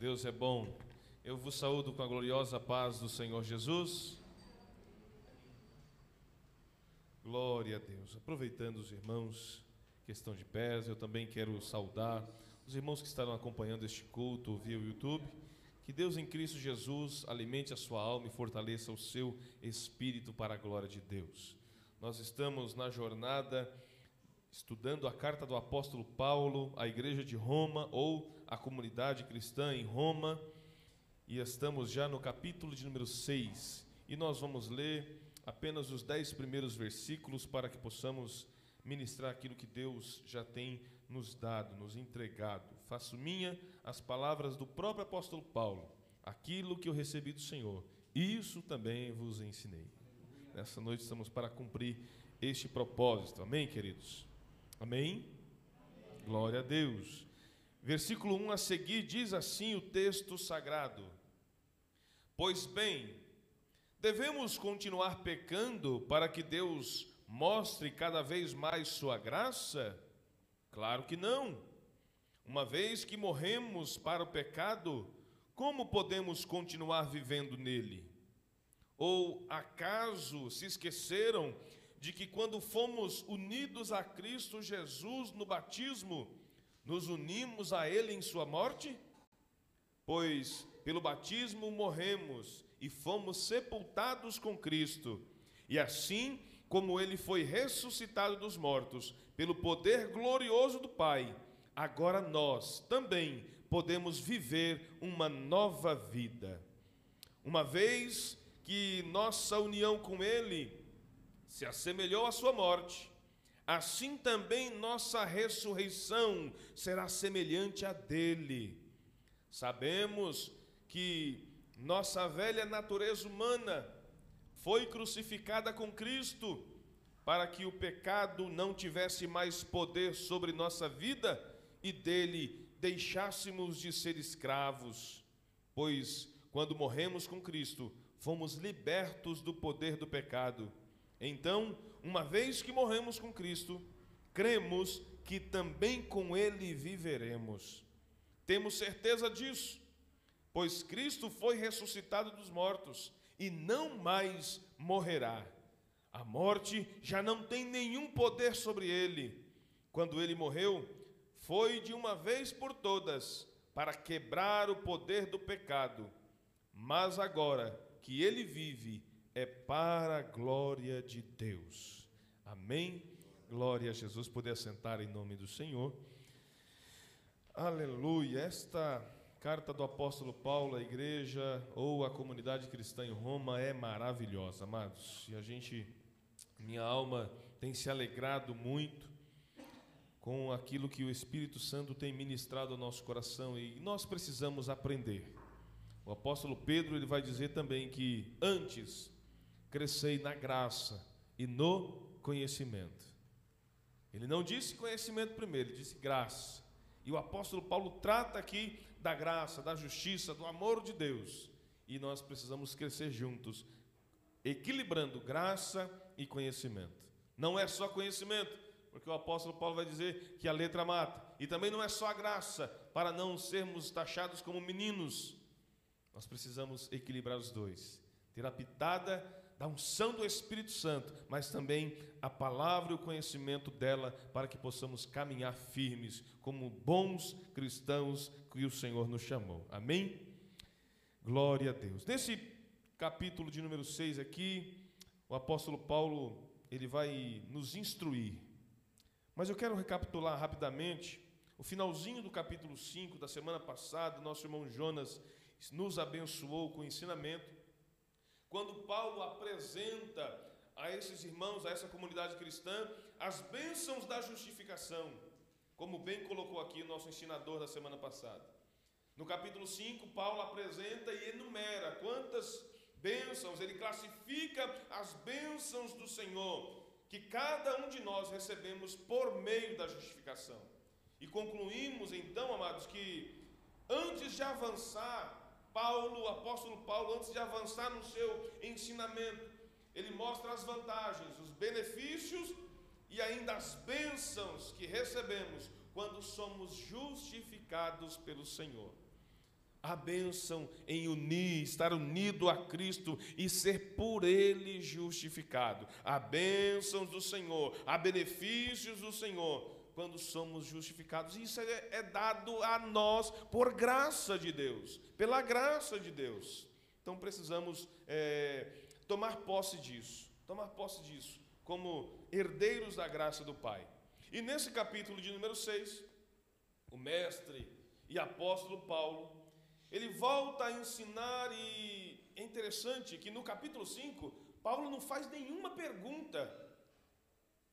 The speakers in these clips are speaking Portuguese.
Deus é bom. Eu vos saúdo com a gloriosa paz do Senhor Jesus. Glória a Deus. Aproveitando os irmãos que estão de pés, eu também quero saudar os irmãos que estarão acompanhando este culto via YouTube. Que Deus em Cristo Jesus alimente a sua alma e fortaleça o seu espírito para a glória de Deus. Nós estamos na jornada estudando a carta do apóstolo Paulo à igreja de Roma ou à comunidade cristã em Roma, e estamos já no capítulo de número 6. E nós vamos ler apenas os dez primeiros versículos para que possamos ministrar aquilo que Deus já tem nos dado, nos entregado. Faço minha as palavras do próprio apóstolo Paulo, aquilo que eu recebi do Senhor, isso também vos ensinei. Nessa noite estamos para cumprir este propósito. Amém, queridos? Amém? Glória a Deus. Versículo 1 a seguir diz assim o texto sagrado: Pois bem, devemos continuar pecando para que Deus mostre cada vez mais sua graça? Claro que não. Uma vez que morremos para o pecado, como podemos continuar vivendo nele? Ou acaso se esqueceram de que quando fomos unidos a Cristo Jesus no batismo, nos unimos a Ele em Sua morte? Pois pelo batismo morremos e fomos sepultados com Cristo, e assim como Ele foi ressuscitado dos mortos, pelo poder glorioso do Pai, agora nós também podemos viver uma nova vida. Uma vez que nossa união com Ele se assemelhou à sua morte, assim também nossa ressurreição será semelhante à dele. Sabemos que nossa velha natureza humana foi crucificada com Cristo para que o pecado não tivesse mais poder sobre nossa vida e dele deixássemos de ser escravos, pois quando morremos com Cristo, fomos libertos do poder do pecado. Então, uma vez que morremos com Cristo, cremos que também com Ele viveremos. Temos certeza disso, pois Cristo foi ressuscitado dos mortos e não mais morrerá. A morte já não tem nenhum poder sobre ele. Quando ele morreu, foi de uma vez por todas para quebrar o poder do pecado. Mas agora que ele vive, é para a glória de Deus. Amém? Glória a Jesus. Poder sentar em nome do Senhor. Aleluia. Esta carta do apóstolo Paulo à igreja ou à comunidade cristã em Roma é maravilhosa, amados. E a gente, minha alma tem se alegrado muito com aquilo que o Espírito Santo tem ministrado ao nosso coração e nós precisamos aprender. O apóstolo Pedro ele vai dizer também que antes crescei na graça e no conhecimento. Ele não disse conhecimento primeiro, ele disse graça. E o apóstolo Paulo trata aqui da graça, da justiça, do amor de Deus. E nós precisamos crescer juntos, equilibrando graça e conhecimento. Não é só conhecimento, porque o apóstolo Paulo vai dizer que a letra mata. E também não é só a graça, para não sermos taxados como meninos. Nós precisamos equilibrar os dois. Ter a pitada da unção do Espírito Santo, mas também a palavra e o conhecimento dela, para que possamos caminhar firmes como bons cristãos que o Senhor nos chamou. Amém? Glória a Deus. Nesse capítulo de número 6 aqui, o apóstolo Paulo, ele vai nos instruir. Mas eu quero recapitular rapidamente o finalzinho do capítulo 5 da semana passada, nosso irmão Jonas nos abençoou com o ensinamento quando Paulo apresenta a esses irmãos, a essa comunidade cristã, as bênçãos da justificação, como bem colocou aqui o nosso ensinador da semana passada. No capítulo 5, Paulo apresenta e enumera quantas bênçãos, ele classifica as bênçãos do Senhor, que cada um de nós recebemos por meio da justificação. E concluímos então, amados, que antes de avançar Paulo, o apóstolo Paulo, antes de avançar no seu ensinamento, ele mostra as vantagens, os benefícios e ainda as bênçãos que recebemos quando somos justificados pelo Senhor. A bênção em unir, estar unido a Cristo e ser por Ele justificado. A bênção do Senhor, há benefícios do Senhor quando somos justificados. Isso é, é dado a nós por graça de Deus, pela graça de Deus. Então precisamos é, tomar posse disso, tomar posse disso, como herdeiros da graça do Pai. E nesse capítulo de número 6, o mestre e apóstolo Paulo, ele volta a ensinar, e é interessante que no capítulo 5, Paulo não faz nenhuma pergunta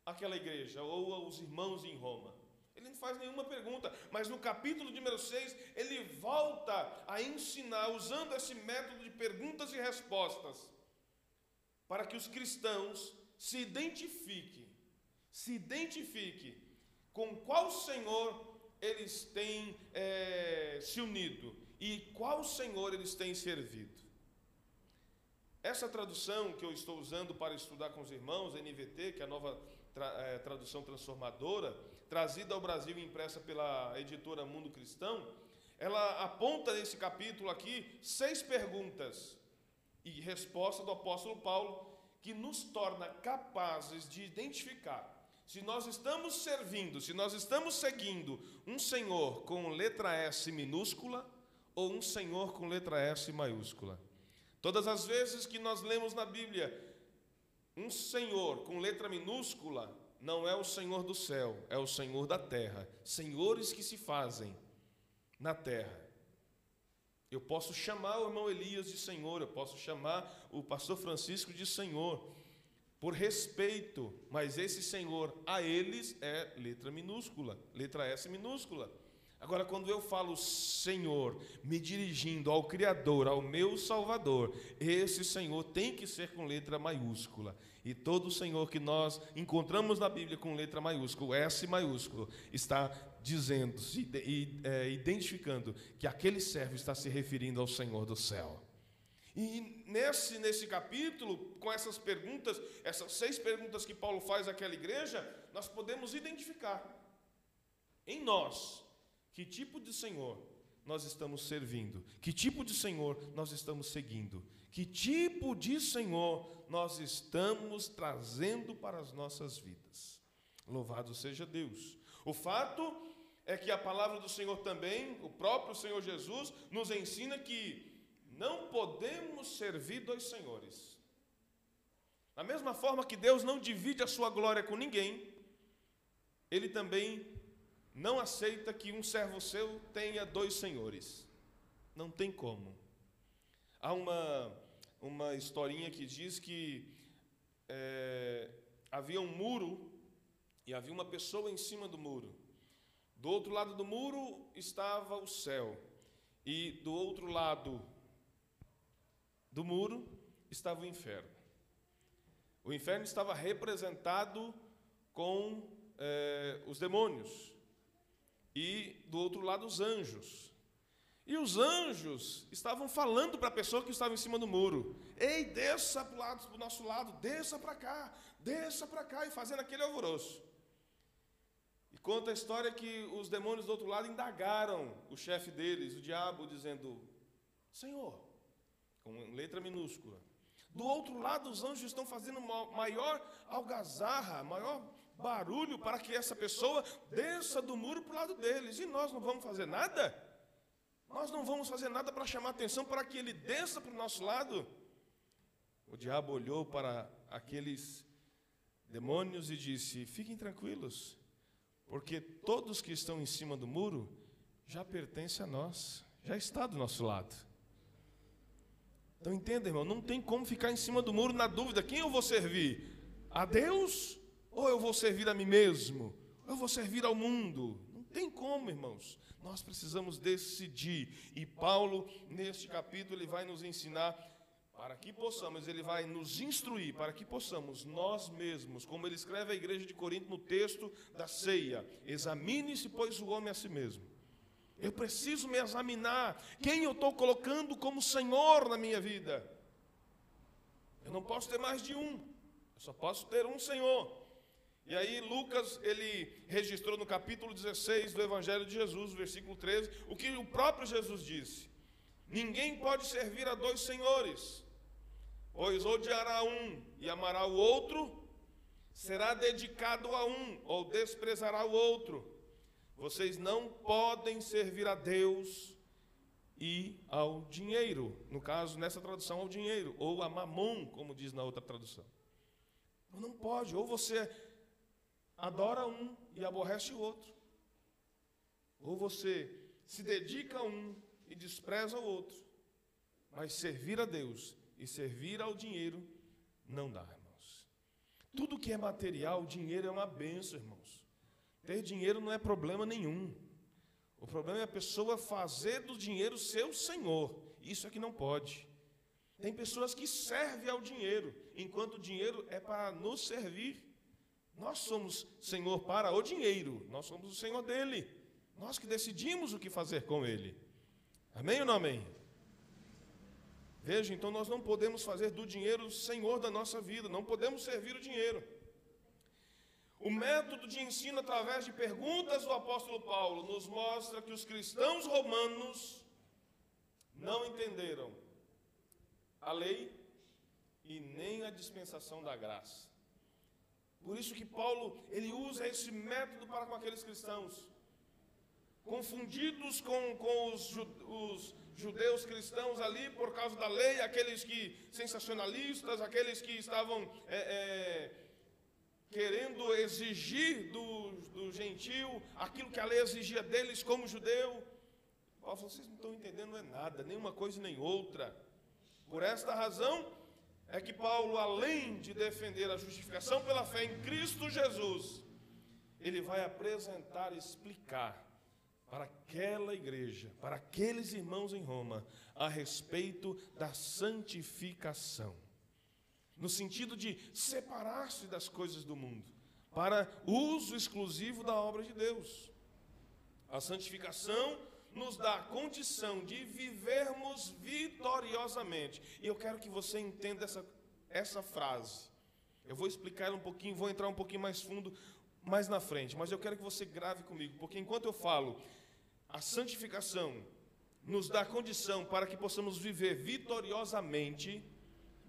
àquela igreja ou aos irmãos em Roma. Ele não faz nenhuma pergunta, mas no capítulo número 6, ele volta a ensinar, usando esse método de perguntas e respostas, para que os cristãos se identifiquem, se identifiquem com qual Senhor eles têm é, se unido e qual Senhor eles têm servido. Essa tradução que eu estou usando para estudar com os irmãos, NVT, que é a nova tra é, tradução transformadora, trazida ao Brasil e impressa pela editora Mundo Cristão, ela aponta nesse capítulo aqui seis perguntas e resposta do apóstolo Paulo que nos torna capazes de identificar se nós estamos servindo, se nós estamos seguindo um Senhor com letra S minúscula ou um Senhor com letra S maiúscula. Todas as vezes que nós lemos na Bíblia um Senhor com letra minúscula, não é o Senhor do céu, é o Senhor da terra. Senhores que se fazem na terra. Eu posso chamar o irmão Elias de Senhor, eu posso chamar o pastor Francisco de Senhor, por respeito, mas esse Senhor a eles é letra minúscula, letra S minúscula. Agora, quando eu falo Senhor, me dirigindo ao Criador, ao meu Salvador, esse Senhor tem que ser com letra maiúscula. E todo Senhor que nós encontramos na Bíblia com letra maiúscula, S maiúsculo, está dizendo, se é, identificando que aquele servo está se referindo ao Senhor do céu. E nesse, nesse capítulo, com essas perguntas, essas seis perguntas que Paulo faz àquela igreja, nós podemos identificar em nós que tipo de Senhor nós estamos servindo, que tipo de Senhor nós estamos seguindo, que tipo de Senhor nós estamos trazendo para as nossas vidas. Louvado seja Deus. O fato é que a palavra do Senhor também, o próprio Senhor Jesus, nos ensina que não podemos servir dois senhores. Da mesma forma que Deus não divide a sua glória com ninguém, Ele também não aceita que um servo seu tenha dois senhores. Não tem como. Há uma, uma historinha que diz que é, havia um muro e havia uma pessoa em cima do muro. Do outro lado do muro estava o céu, e do outro lado do muro estava o inferno. O inferno estava representado com é, os demônios, e do outro lado os anjos. E os anjos estavam falando para a pessoa que estava em cima do muro: Ei, desça para o nosso lado, desça para cá, desça para cá, e fazendo aquele alvoroço. E conta a história que os demônios do outro lado indagaram o chefe deles, o diabo, dizendo: Senhor, com letra minúscula. Do outro lado, os anjos estão fazendo maior algazarra, maior barulho para que essa pessoa desça do muro para o lado deles. E nós não vamos fazer nada? Nós não vamos fazer nada para chamar atenção para que ele desça para o nosso lado? O diabo olhou para aqueles demônios e disse: Fiquem tranquilos, porque todos que estão em cima do muro já pertencem a nós, já está do nosso lado. Então entenda, irmão, não tem como ficar em cima do muro na dúvida: quem eu vou servir? A Deus ou eu vou servir a mim mesmo? Ou eu vou servir ao mundo? Não tem como, irmãos. Nós precisamos decidir. E Paulo, neste capítulo, ele vai nos ensinar para que possamos, ele vai nos instruir para que possamos nós mesmos, como ele escreve à igreja de Corinto no texto da ceia, examine-se, pois, o homem a si mesmo. Eu preciso me examinar quem eu estou colocando como Senhor na minha vida. Eu não posso ter mais de um, eu só posso ter um Senhor. E aí Lucas, ele registrou no capítulo 16 do Evangelho de Jesus, versículo 13, o que o próprio Jesus disse. Ninguém pode servir a dois senhores, pois odiará um e amará o outro, será dedicado a um ou desprezará o outro. Vocês não podem servir a Deus e ao dinheiro. No caso, nessa tradução, ao dinheiro, ou a mamon, como diz na outra tradução. Não pode, ou você adora um e aborrece o outro, ou você se dedica a um e despreza o outro. Mas servir a Deus e servir ao dinheiro não dá, irmãos. Tudo que é material, dinheiro é uma benção, irmãos. Ter dinheiro não é problema nenhum. O problema é a pessoa fazer do dinheiro seu senhor. Isso é que não pode. Tem pessoas que servem ao dinheiro, enquanto o dinheiro é para nos servir. Nós somos senhor para o dinheiro, nós somos o senhor dele. Nós que decidimos o que fazer com ele. Amém ou não amém? Veja, então nós não podemos fazer do dinheiro o senhor da nossa vida, não podemos servir o dinheiro. O método de ensino através de perguntas do apóstolo Paulo nos mostra que os cristãos romanos não entenderam a lei e nem a dispensação da graça. Por isso que Paulo ele usa esse método para com aqueles cristãos, confundidos com, com os, os judeus cristãos ali por causa da lei, aqueles que sensacionalistas, aqueles que estavam é, é, querendo exigir do, do gentil aquilo que a lei exigia deles como judeu. Paulo vocês não estão entendendo é nada, nem uma coisa nem outra. Por esta razão é que Paulo, além de defender a justificação pela fé em Cristo Jesus, ele vai apresentar e explicar para aquela igreja, para aqueles irmãos em Roma, a respeito da santificação no sentido de separar-se das coisas do mundo, para uso exclusivo da obra de Deus. A santificação nos dá a condição de vivermos vitoriosamente. E eu quero que você entenda essa, essa frase. Eu vou explicar um pouquinho, vou entrar um pouquinho mais fundo mais na frente, mas eu quero que você grave comigo, porque enquanto eu falo, a santificação nos dá condição para que possamos viver vitoriosamente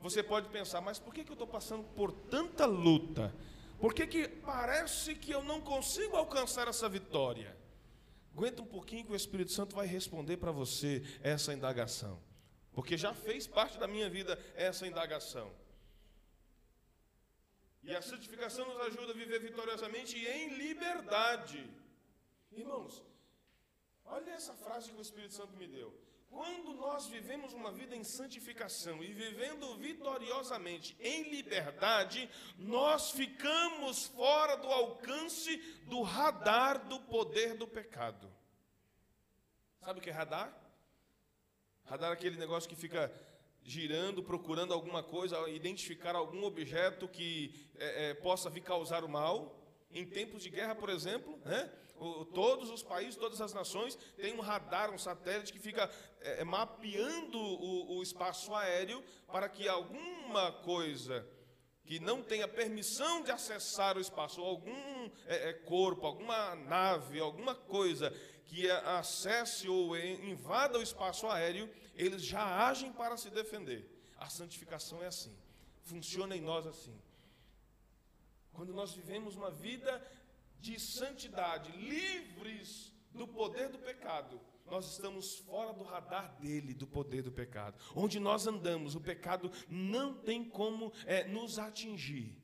você pode pensar, mas por que, que eu estou passando por tanta luta? Por que, que parece que eu não consigo alcançar essa vitória? Aguenta um pouquinho que o Espírito Santo vai responder para você essa indagação. Porque já fez parte da minha vida essa indagação. E a santificação nos ajuda a viver vitoriosamente e em liberdade. Irmãos, olha essa frase que o Espírito Santo me deu. Quando nós vivemos uma vida em santificação e vivendo vitoriosamente em liberdade, nós ficamos fora do alcance do radar do poder do pecado. Sabe o que é radar? Radar é aquele negócio que fica girando, procurando alguma coisa, identificar algum objeto que é, é, possa vir causar o mal. Em tempos de guerra, por exemplo, né? o, todos os países, todas as nações têm um radar, um satélite que fica é, é, mapeando o, o espaço aéreo para que alguma coisa que não tenha permissão de acessar o espaço, algum é, é, corpo, alguma nave, alguma coisa que acesse ou invada o espaço aéreo, eles já agem para se defender. A santificação é assim, funciona em nós assim. Quando nós vivemos uma vida de santidade, livres do poder do pecado, nós estamos fora do radar dele, do poder do pecado. Onde nós andamos, o pecado não tem como é, nos atingir.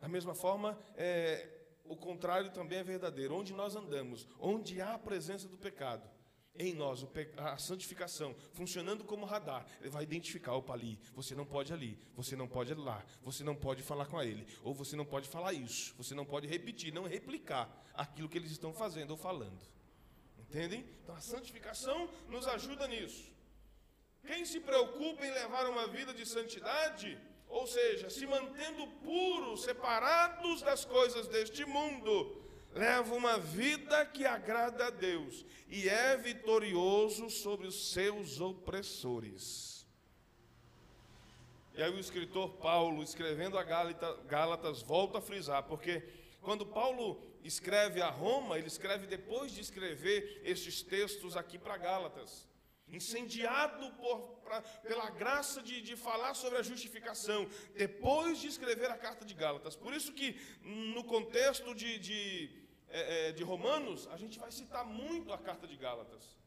Da mesma forma, é, o contrário também é verdadeiro. Onde nós andamos, onde há a presença do pecado, em nós a santificação funcionando como radar, ele vai identificar, opa, ali, você não pode ali, você não pode lá, você não pode falar com ele, ou você não pode falar isso, você não pode repetir, não replicar aquilo que eles estão fazendo ou falando. Entendem? Então a santificação nos ajuda nisso. Quem se preocupa em levar uma vida de santidade, ou seja, se mantendo puros, separados das coisas deste mundo, leva uma vida que agrada a Deus e é vitorioso sobre os seus opressores. E aí o escritor Paulo, escrevendo a Gálatas, volta a frisar, porque quando Paulo escreve a Roma, ele escreve depois de escrever estes textos aqui para Gálatas. Incendiado por, pra, pela graça de, de falar sobre a justificação, depois de escrever a carta de Gálatas. Por isso que, no contexto de, de, é, é, de Romanos, a gente vai citar muito a carta de Gálatas,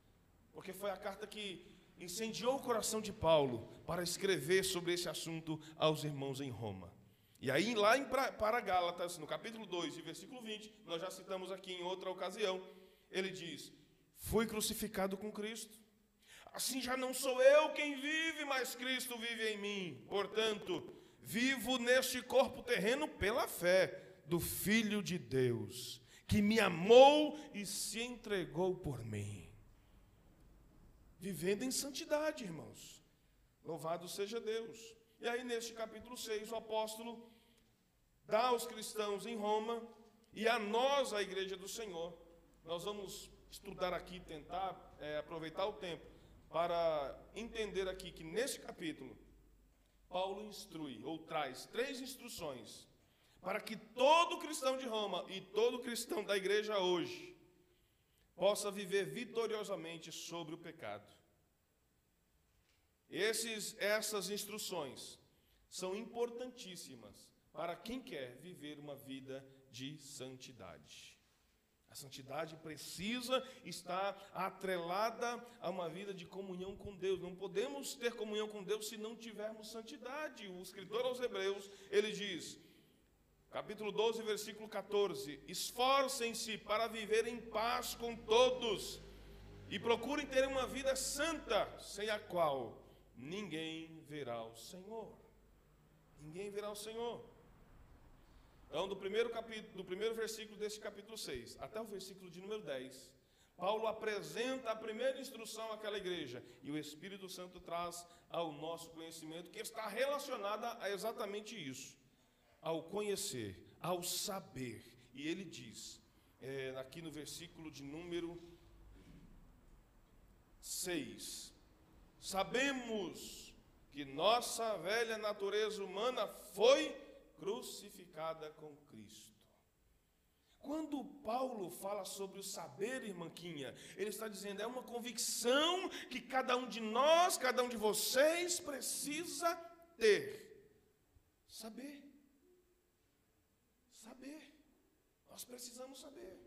porque foi a carta que incendiou o coração de Paulo para escrever sobre esse assunto aos irmãos em Roma. E aí, lá em, para Gálatas, no capítulo 2 e versículo 20, nós já citamos aqui em outra ocasião, ele diz: Fui crucificado com Cristo. Assim já não sou eu quem vive, mas Cristo vive em mim. Portanto, vivo neste corpo terreno pela fé do Filho de Deus, que me amou e se entregou por mim. Vivendo em santidade, irmãos. Louvado seja Deus. E aí, neste capítulo 6, o apóstolo dá aos cristãos em Roma e a nós, a igreja do Senhor. Nós vamos estudar aqui, tentar é, aproveitar o tempo para entender aqui que nesse capítulo, Paulo instrui ou traz três instruções para que todo cristão de Roma e todo cristão da igreja hoje possa viver vitoriosamente sobre o pecado. Esses, essas instruções são importantíssimas para quem quer viver uma vida de santidade. Santidade precisa estar atrelada a uma vida de comunhão com Deus. Não podemos ter comunhão com Deus se não tivermos santidade. O escritor aos Hebreus, ele diz, capítulo 12, versículo 14: Esforcem-se para viver em paz com todos e procurem ter uma vida santa, sem a qual ninguém verá o Senhor. Ninguém verá o Senhor. Então, do primeiro, capítulo, do primeiro versículo deste capítulo 6 até o versículo de número 10, Paulo apresenta a primeira instrução àquela igreja e o Espírito Santo traz ao nosso conhecimento que está relacionada a exatamente isso, ao conhecer, ao saber. E ele diz, é, aqui no versículo de número 6, sabemos que nossa velha natureza humana foi crucificada com Cristo. Quando Paulo fala sobre o saber, irmãquinha, ele está dizendo, é uma convicção que cada um de nós, cada um de vocês precisa ter. Saber. Saber. Nós precisamos saber.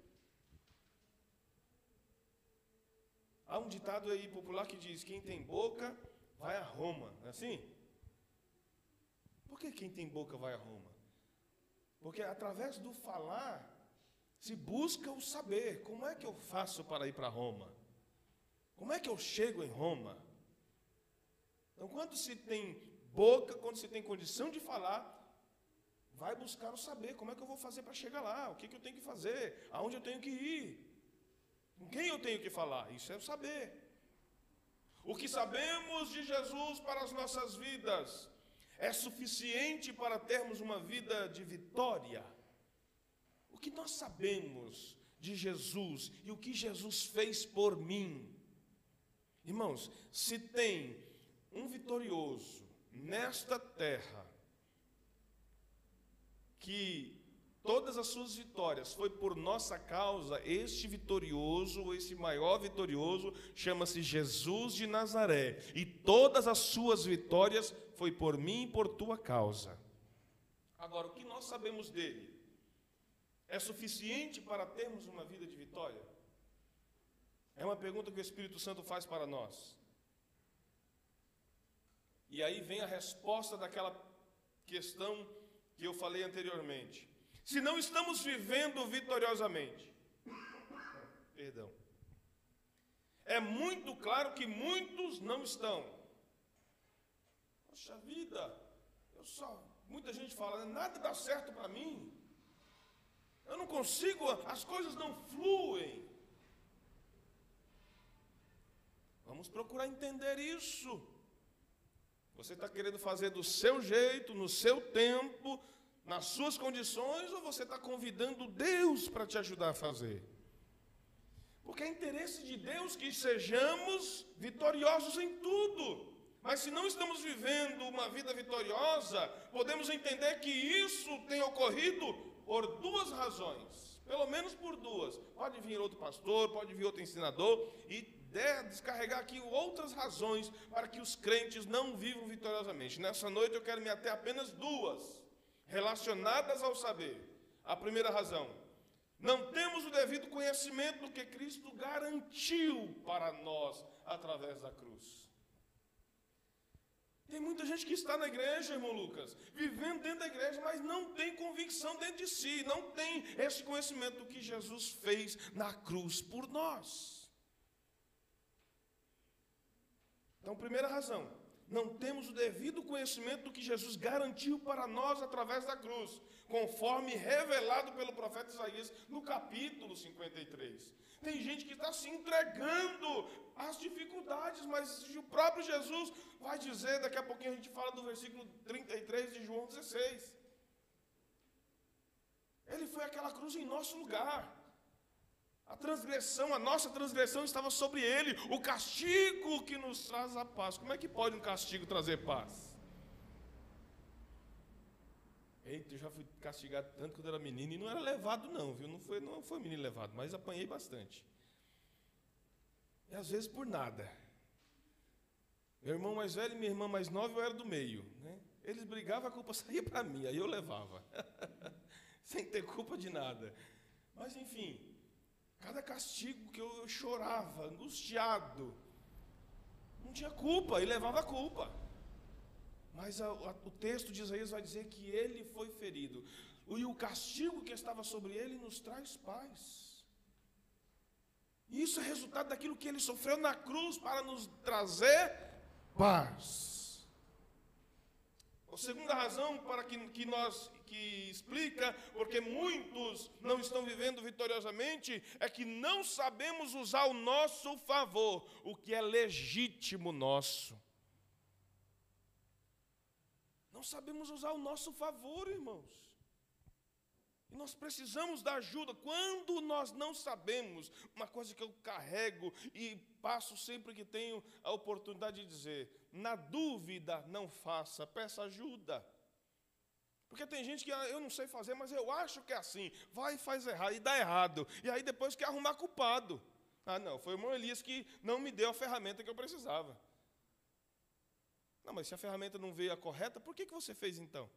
Há um ditado aí popular que diz: quem tem boca vai a Roma, não é assim? Por que quem tem boca vai a Roma? Porque através do falar se busca o saber. Como é que eu faço para ir para Roma? Como é que eu chego em Roma? Então, quando se tem boca, quando se tem condição de falar, vai buscar o saber. Como é que eu vou fazer para chegar lá? O que, que eu tenho que fazer? Aonde eu tenho que ir? Com quem eu tenho que falar? Isso é o saber. O que sabemos de Jesus para as nossas vidas é suficiente para termos uma vida de vitória. O que nós sabemos de Jesus e o que Jesus fez por mim? Irmãos, se tem um vitorioso nesta terra que todas as suas vitórias foi por nossa causa, este vitorioso, esse maior vitorioso, chama-se Jesus de Nazaré, e todas as suas vitórias foi por mim e por tua causa. Agora, o que nós sabemos dele é suficiente para termos uma vida de vitória? É uma pergunta que o Espírito Santo faz para nós. E aí vem a resposta daquela questão que eu falei anteriormente. Se não estamos vivendo vitoriosamente, perdão, é muito claro que muitos não estão. Poxa vida, eu só. Muita gente fala, nada dá certo para mim. Eu não consigo, as coisas não fluem. Vamos procurar entender isso. Você está querendo fazer do seu jeito, no seu tempo, nas suas condições, ou você está convidando Deus para te ajudar a fazer? Porque é interesse de Deus que sejamos vitoriosos em tudo. Mas se não estamos vivendo uma vida vitoriosa, podemos entender que isso tem ocorrido por duas razões, pelo menos por duas. Pode vir outro pastor, pode vir outro ensinador e descarregar aqui outras razões para que os crentes não vivam vitoriosamente. Nessa noite eu quero me ater apenas duas, relacionadas ao saber. A primeira razão, não temos o devido conhecimento do que Cristo garantiu para nós através da cruz. Tem muita gente que está na igreja, irmão Lucas, vivendo dentro da igreja, mas não tem convicção dentro de si, não tem esse conhecimento do que Jesus fez na cruz por nós. Então, primeira razão, não temos o devido conhecimento do que Jesus garantiu para nós através da cruz, conforme revelado pelo profeta Isaías no capítulo 53. Tem gente que está se entregando às dificuldades, mas o próprio Jesus vai dizer, daqui a pouquinho a gente fala do versículo 33 de João 16. Ele foi aquela cruz em nosso lugar. A transgressão, a nossa transgressão estava sobre ele, o castigo que nos traz a paz. Como é que pode um castigo trazer paz? Eita, eu já fui castigado tanto quando era menino e não era levado não, viu? Não foi, não foi menino levado, mas apanhei bastante. E às vezes por nada. Meu irmão mais velho e minha irmã mais nova, eu era do meio. Né? Eles brigavam, a culpa saía para mim, aí eu levava. Sem ter culpa de nada. Mas enfim, Cada castigo que eu chorava, angustiado, não tinha culpa e levava a culpa. Mas a, a, o texto de Isaías vai dizer que ele foi ferido. E o castigo que estava sobre ele nos traz paz. Isso é resultado daquilo que ele sofreu na cruz para nos trazer paz. A segunda razão para que, que nós que explica porque muitos não estão vivendo vitoriosamente é que não sabemos usar o nosso favor, o que é legítimo nosso. Não sabemos usar o nosso favor, irmãos. E nós precisamos da ajuda. Quando nós não sabemos, uma coisa que eu carrego e passo sempre que tenho a oportunidade de dizer: na dúvida, não faça, peça ajuda. Porque tem gente que ah, eu não sei fazer, mas eu acho que é assim. Vai e faz errado, e dá errado. E aí depois quer arrumar culpado. Ah, não, foi o irmão Elias que não me deu a ferramenta que eu precisava. Não, mas se a ferramenta não veio a correta, por que, que você fez então?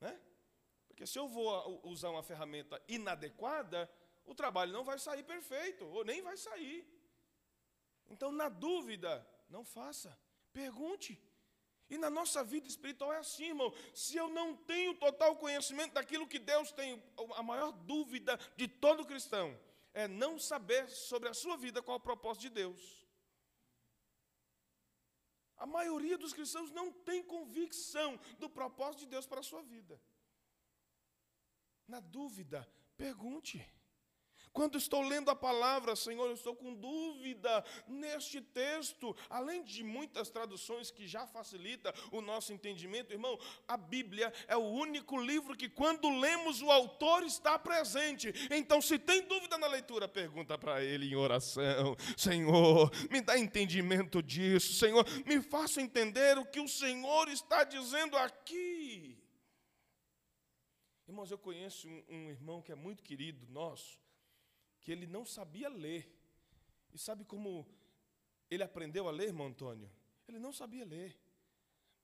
Né? Porque se eu vou usar uma ferramenta inadequada, o trabalho não vai sair perfeito, ou nem vai sair. Então, na dúvida, não faça. Pergunte. E na nossa vida espiritual é assim, irmão. Se eu não tenho total conhecimento daquilo que Deus tem, a maior dúvida de todo cristão é não saber sobre a sua vida qual é o propósito de Deus. A maioria dos cristãos não tem convicção do propósito de Deus para a sua vida. Na dúvida, pergunte. Quando estou lendo a palavra, Senhor, eu estou com dúvida neste texto, além de muitas traduções que já facilita o nosso entendimento, irmão, a Bíblia é o único livro que quando lemos o autor está presente. Então, se tem dúvida na leitura, pergunta para ele em oração: Senhor, me dá entendimento disso, Senhor, me faça entender o que o Senhor está dizendo aqui. Irmãos, eu conheço um, um, irmão que é muito querido nosso, que ele não sabia ler. E sabe como ele aprendeu a ler, irmão Antônio? Ele não sabia ler,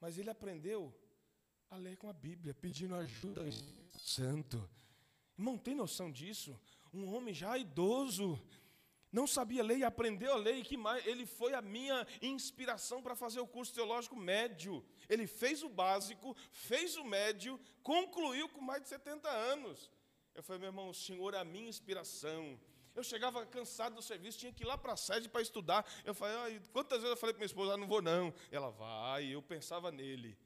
mas ele aprendeu a ler com a Bíblia, pedindo ajuda ao Espírito Santo. Irmão, tem noção disso? Um homem já idoso, não sabia ler e aprendeu a ler, e que mais? Ele foi a minha inspiração para fazer o curso teológico médio. Ele fez o básico, fez o médio, concluiu com mais de 70 anos. Eu falei, meu irmão, o senhor é a minha inspiração. Eu chegava cansado do serviço, tinha que ir lá para a sede para estudar. Eu falei, ah, quantas vezes eu falei para minha esposa, ah, não vou não. Ela vai, eu pensava nele.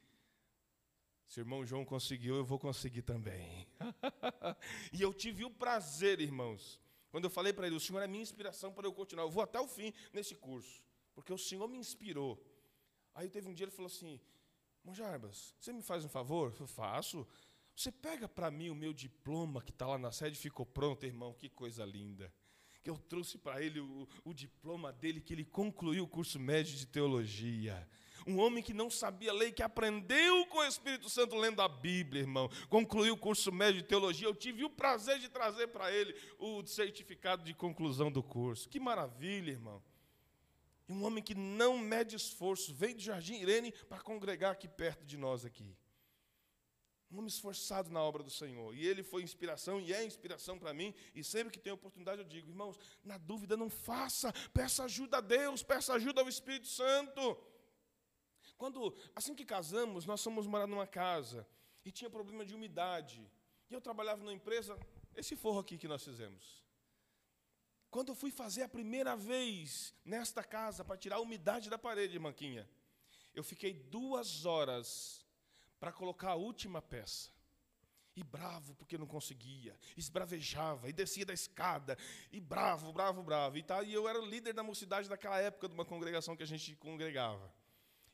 Se o irmão João conseguiu, eu vou conseguir também. e eu tive o prazer, irmãos, quando eu falei para ele, o Senhor é minha inspiração para eu continuar, eu vou até o fim nesse curso, porque o Senhor me inspirou. Aí teve um dia ele falou assim: Monjarbas, você me faz um favor? Eu faço. Você pega para mim o meu diploma que está lá na sede, ficou pronto, irmão, que coisa linda. Que eu trouxe para ele o, o diploma dele, que ele concluiu o curso médio de teologia. Um homem que não sabia ler, que aprendeu com o Espírito Santo lendo a Bíblia, irmão. Concluiu o curso médio de teologia. Eu tive o prazer de trazer para ele o certificado de conclusão do curso. Que maravilha, irmão. E um homem que não mede esforço, veio do Jardim Irene para congregar aqui perto de nós aqui. Homem esforçado na obra do Senhor. E ele foi inspiração e é inspiração para mim. E sempre que tenho oportunidade eu digo, irmãos, na dúvida não faça, peça ajuda a Deus, peça ajuda ao Espírito Santo. Quando, assim que casamos, nós fomos morar numa casa e tinha problema de umidade. E eu trabalhava numa empresa, esse forro aqui que nós fizemos. Quando eu fui fazer a primeira vez nesta casa para tirar a umidade da parede, Manquinha, eu fiquei duas horas para colocar a última peça. E bravo porque não conseguia, esbravejava e descia da escada, e bravo, bravo, bravo. E, tá, e eu era o líder da mocidade daquela época de uma congregação que a gente congregava.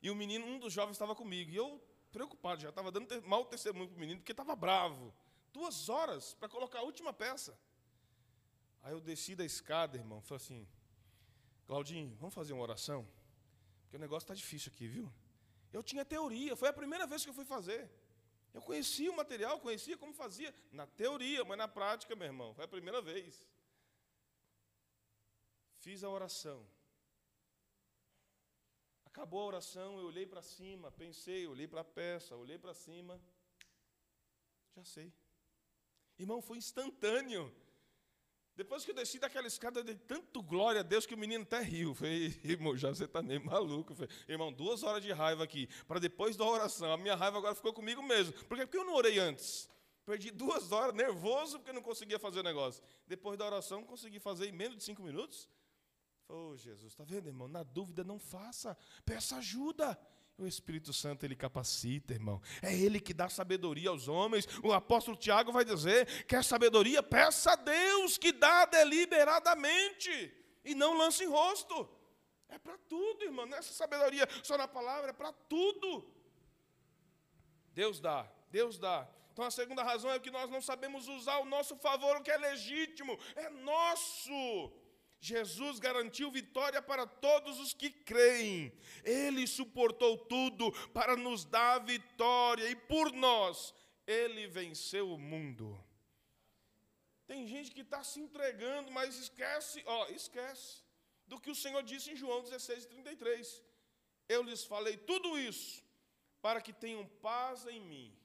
E o menino, um dos jovens estava comigo, e eu preocupado, já estava dando mau testemunho para o menino, porque estava bravo. Duas horas para colocar a última peça. Aí eu desci da escada, irmão, falei assim, Claudinho, vamos fazer uma oração? Porque o negócio está difícil aqui, viu? Eu tinha teoria, foi a primeira vez que eu fui fazer. Eu conhecia o material, conhecia como fazia, na teoria, mas na prática, meu irmão, foi a primeira vez. Fiz a oração. Acabou a oração, eu olhei para cima, pensei, olhei para a peça, olhei para cima. Já sei. Irmão, foi instantâneo. Depois que eu desci daquela escada, eu dei tanto glória a Deus que o menino até riu. Falei, irmão, já você está nem maluco. Falei, irmão, duas horas de raiva aqui, para depois da oração. A minha raiva agora ficou comigo mesmo. Por quê? Porque eu não orei antes. Perdi duas horas, nervoso, porque não conseguia fazer o negócio. Depois da oração, consegui fazer em menos de cinco minutos. Falei, oh, Jesus, está vendo, irmão? Na dúvida, não faça. Peça ajuda. O Espírito Santo ele capacita, irmão. É ele que dá sabedoria aos homens. O apóstolo Tiago vai dizer: quer sabedoria? Peça a Deus que dá deliberadamente e não lance em rosto. É para tudo, irmão. Não é essa sabedoria só na palavra, é para tudo. Deus dá, Deus dá. Então a segunda razão é que nós não sabemos usar o nosso favor, o que é legítimo, é nosso. Jesus garantiu vitória para todos os que creem. Ele suportou tudo para nos dar vitória e por nós ele venceu o mundo. Tem gente que está se entregando, mas esquece, ó, esquece do que o Senhor disse em João 16, 33. Eu lhes falei tudo isso para que tenham paz em mim.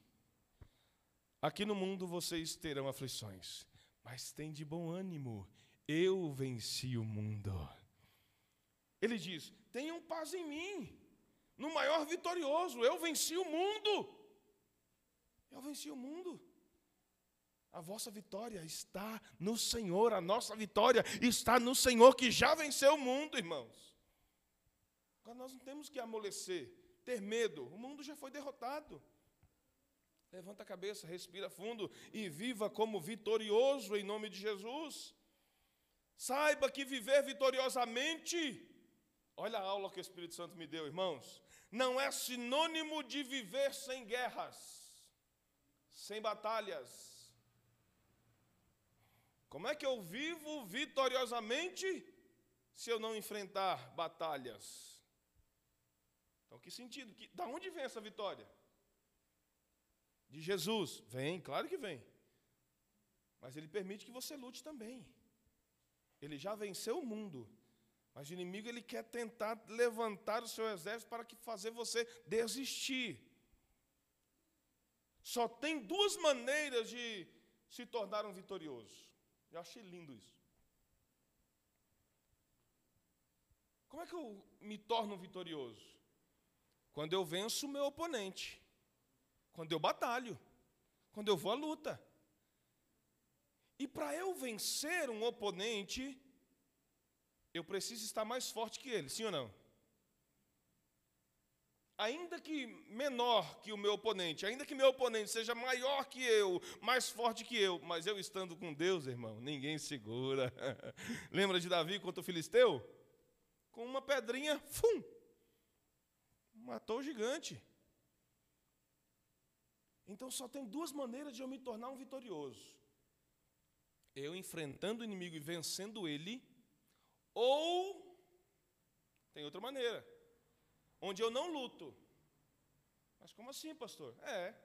Aqui no mundo vocês terão aflições, mas tem de bom ânimo eu venci o mundo. Ele diz: tenham paz em mim, no maior vitorioso, eu venci o mundo. Eu venci o mundo. A vossa vitória está no Senhor, a nossa vitória está no Senhor que já venceu o mundo, irmãos. Agora nós não temos que amolecer, ter medo, o mundo já foi derrotado. Levanta a cabeça, respira fundo e viva como vitorioso em nome de Jesus. Saiba que viver vitoriosamente, olha a aula que o Espírito Santo me deu, irmãos, não é sinônimo de viver sem guerras, sem batalhas. Como é que eu vivo vitoriosamente se eu não enfrentar batalhas? Então, que sentido? Que, da onde vem essa vitória? De Jesus? Vem, claro que vem. Mas Ele permite que você lute também. Ele já venceu o mundo. Mas o inimigo ele quer tentar levantar o seu exército para que fazer você desistir. Só tem duas maneiras de se tornar um vitorioso. Eu achei lindo isso. Como é que eu me torno vitorioso? Quando eu venço o meu oponente. Quando eu batalho. Quando eu vou à luta. E para eu vencer um oponente, eu preciso estar mais forte que ele, sim ou não? Ainda que menor que o meu oponente, ainda que meu oponente seja maior que eu, mais forte que eu, mas eu estando com Deus, irmão, ninguém segura. Lembra de Davi contra o filisteu? Com uma pedrinha, fum, matou o gigante. Então só tem duas maneiras de eu me tornar um vitorioso eu enfrentando o inimigo e vencendo ele, ou tem outra maneira. onde eu não luto. Mas como assim, pastor? É.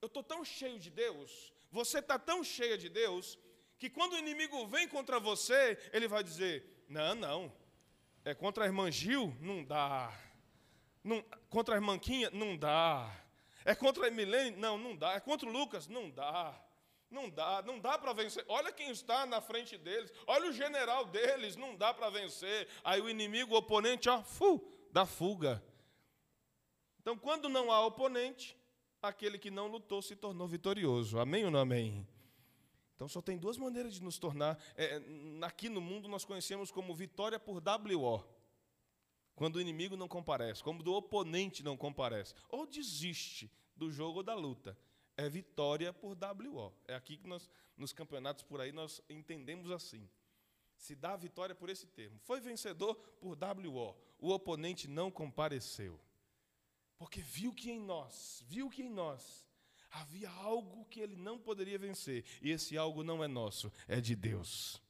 Eu estou tão cheio de Deus, você está tão cheia de Deus, que quando o inimigo vem contra você, ele vai dizer: Não, não, é contra a irmã Gil? Não dá. Não, contra a irmã Quinha? Não dá. É contra a Milene? Não, não dá. É contra o Lucas? Não dá. Não dá, não dá para vencer. Olha quem está na frente deles, olha o general deles, não dá para vencer. Aí o inimigo, o oponente, ó, fu, dá fuga. Então, quando não há oponente, aquele que não lutou se tornou vitorioso. Amém ou não amém? Então, só tem duas maneiras de nos tornar. É, aqui no mundo nós conhecemos como vitória por WO. Quando o inimigo não comparece, quando o oponente não comparece, ou desiste do jogo ou da luta é vitória por WO. É aqui que nós, nos campeonatos por aí, nós entendemos assim. Se dá vitória por esse termo. Foi vencedor por WO. O oponente não compareceu. Porque viu que em nós, viu que em nós havia algo que ele não poderia vencer. E esse algo não é nosso, é de Deus.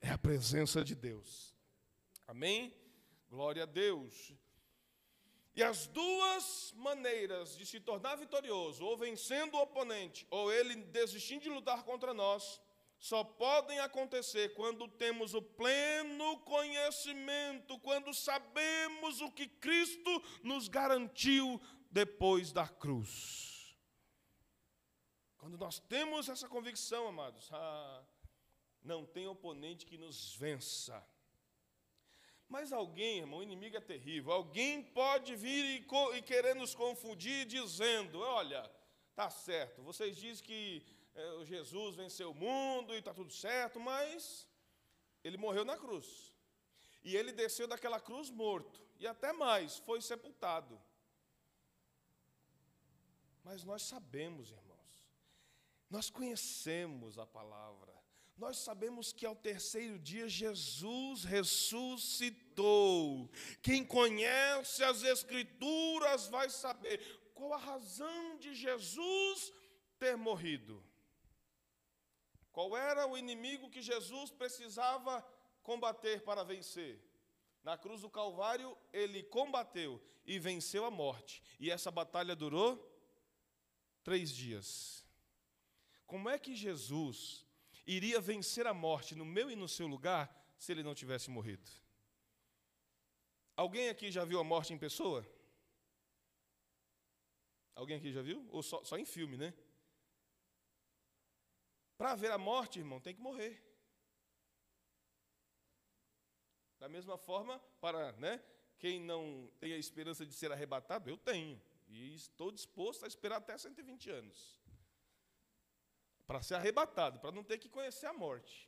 É a presença de Deus. Amém? Glória a Deus. E as duas maneiras de se tornar vitorioso, ou vencendo o oponente, ou ele desistindo de lutar contra nós, só podem acontecer quando temos o pleno conhecimento, quando sabemos o que Cristo nos garantiu depois da cruz. Quando nós temos essa convicção, amados, ah, não tem oponente que nos vença. Mas alguém, irmão, o inimigo é terrível. Alguém pode vir e, e querer nos confundir dizendo: olha, tá certo, vocês dizem que é, Jesus venceu o mundo e está tudo certo, mas ele morreu na cruz. E ele desceu daquela cruz morto. E até mais, foi sepultado. Mas nós sabemos, irmãos, nós conhecemos a palavra. Nós sabemos que ao terceiro dia Jesus ressuscitou. Quem conhece as Escrituras vai saber qual a razão de Jesus ter morrido. Qual era o inimigo que Jesus precisava combater para vencer? Na cruz do Calvário, ele combateu e venceu a morte. E essa batalha durou três dias. Como é que Jesus iria vencer a morte no meu e no seu lugar se ele não tivesse morrido. Alguém aqui já viu a morte em pessoa? Alguém aqui já viu? Ou só, só em filme, né? Para ver a morte, irmão, tem que morrer. Da mesma forma, para né, quem não tem a esperança de ser arrebatado, eu tenho. E estou disposto a esperar até 120 anos para ser arrebatado, para não ter que conhecer a morte.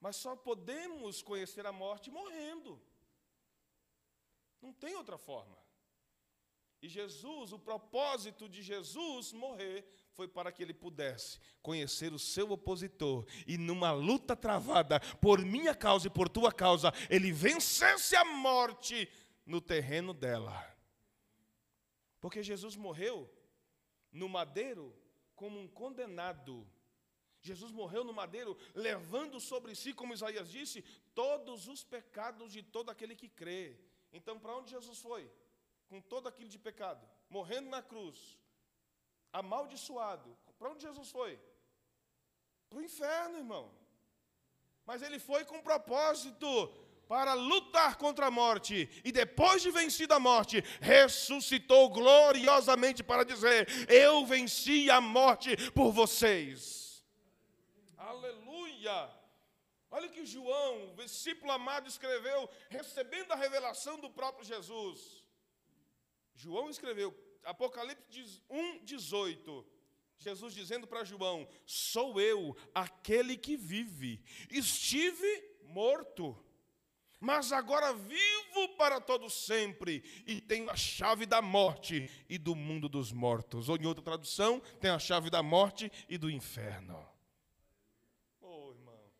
Mas só podemos conhecer a morte morrendo. Não tem outra forma. E Jesus, o propósito de Jesus morrer foi para que ele pudesse conhecer o seu opositor e numa luta travada por minha causa e por tua causa, ele vencesse a morte no terreno dela. Porque Jesus morreu no madeiro como um condenado. Jesus morreu no madeiro, levando sobre si, como Isaías disse, todos os pecados de todo aquele que crê. Então, para onde Jesus foi? Com todo aquilo de pecado, morrendo na cruz, amaldiçoado. Para onde Jesus foi? Para o inferno, irmão. Mas ele foi com propósito para lutar contra a morte, e depois de vencido a morte, ressuscitou gloriosamente para dizer: Eu venci a morte por vocês. Aleluia! Olha o que João, o discípulo amado, escreveu, recebendo a revelação do próprio Jesus. João escreveu, Apocalipse 1, 18. Jesus dizendo para João: Sou eu, aquele que vive. Estive morto mas agora vivo para todo sempre e tenho a chave da morte e do mundo dos mortos. Ou em outra tradução, tem a chave da morte e do inferno. Oh, irmão,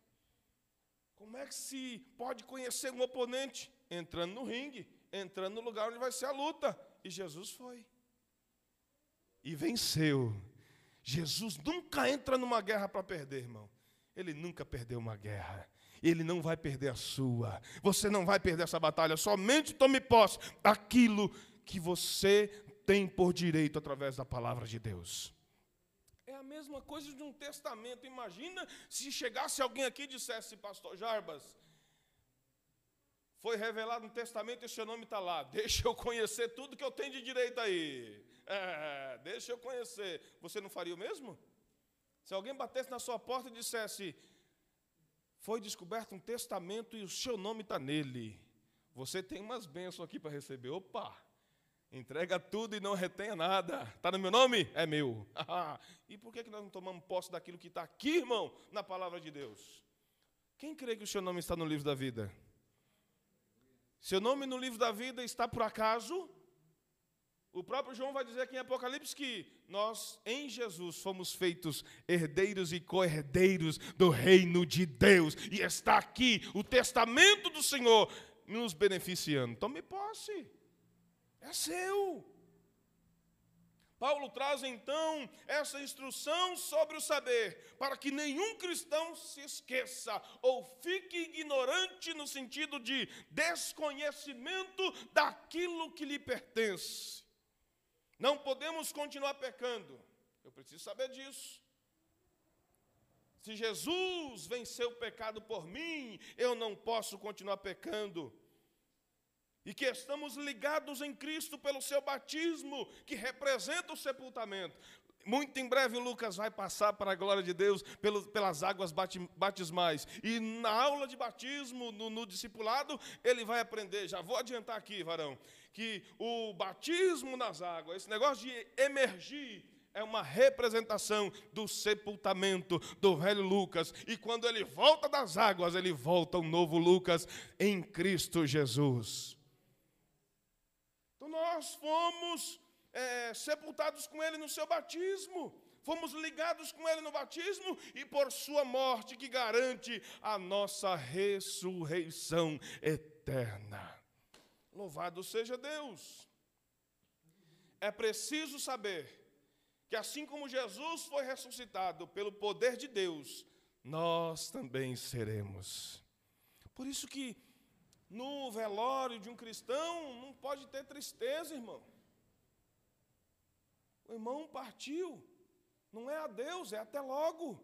como é que se pode conhecer um oponente? Entrando no ringue, entrando no lugar onde vai ser a luta. E Jesus foi. E venceu. Jesus nunca entra numa guerra para perder, irmão. Ele nunca perdeu uma guerra. Ele não vai perder a sua. Você não vai perder essa batalha. Somente tome posse daquilo que você tem por direito através da palavra de Deus. É a mesma coisa de um testamento. Imagina se chegasse alguém aqui e dissesse, Pastor Jarbas, foi revelado um testamento e seu nome está lá. Deixa eu conhecer tudo que eu tenho de direito aí. É, deixa eu conhecer. Você não faria o mesmo? Se alguém batesse na sua porta e dissesse, foi descoberto um testamento e o seu nome está nele. Você tem umas bênçãos aqui para receber. Opa! Entrega tudo e não retenha nada. Está no meu nome? É meu. e por que, que nós não tomamos posse daquilo que está aqui, irmão, na palavra de Deus? Quem crê que o seu nome está no livro da vida? Seu nome no livro da vida está por acaso? O próprio João vai dizer aqui em Apocalipse que nós, em Jesus, fomos feitos herdeiros e co-herdeiros do reino de Deus. E está aqui o testamento do Senhor nos beneficiando. Tome posse. É seu. Paulo traz então essa instrução sobre o saber, para que nenhum cristão se esqueça ou fique ignorante no sentido de desconhecimento daquilo que lhe pertence. Não podemos continuar pecando. Eu preciso saber disso. Se Jesus venceu o pecado por mim, eu não posso continuar pecando. E que estamos ligados em Cristo pelo seu batismo, que representa o sepultamento. Muito em breve Lucas vai passar para a glória de Deus pelas águas batismais. E na aula de batismo, no, no discipulado, ele vai aprender. Já vou adiantar aqui, varão, que o batismo nas águas, esse negócio de emergir, é uma representação do sepultamento do velho Lucas. E quando ele volta das águas, ele volta um novo Lucas em Cristo Jesus. Então nós fomos é, sepultados com Ele no seu batismo, fomos ligados com Ele no batismo e por Sua morte que garante a nossa ressurreição eterna. Louvado seja Deus. É preciso saber que assim como Jesus foi ressuscitado pelo poder de Deus, nós também seremos. Por isso que no velório de um cristão não pode ter tristeza, irmão. O irmão partiu. Não é a Deus, é até logo.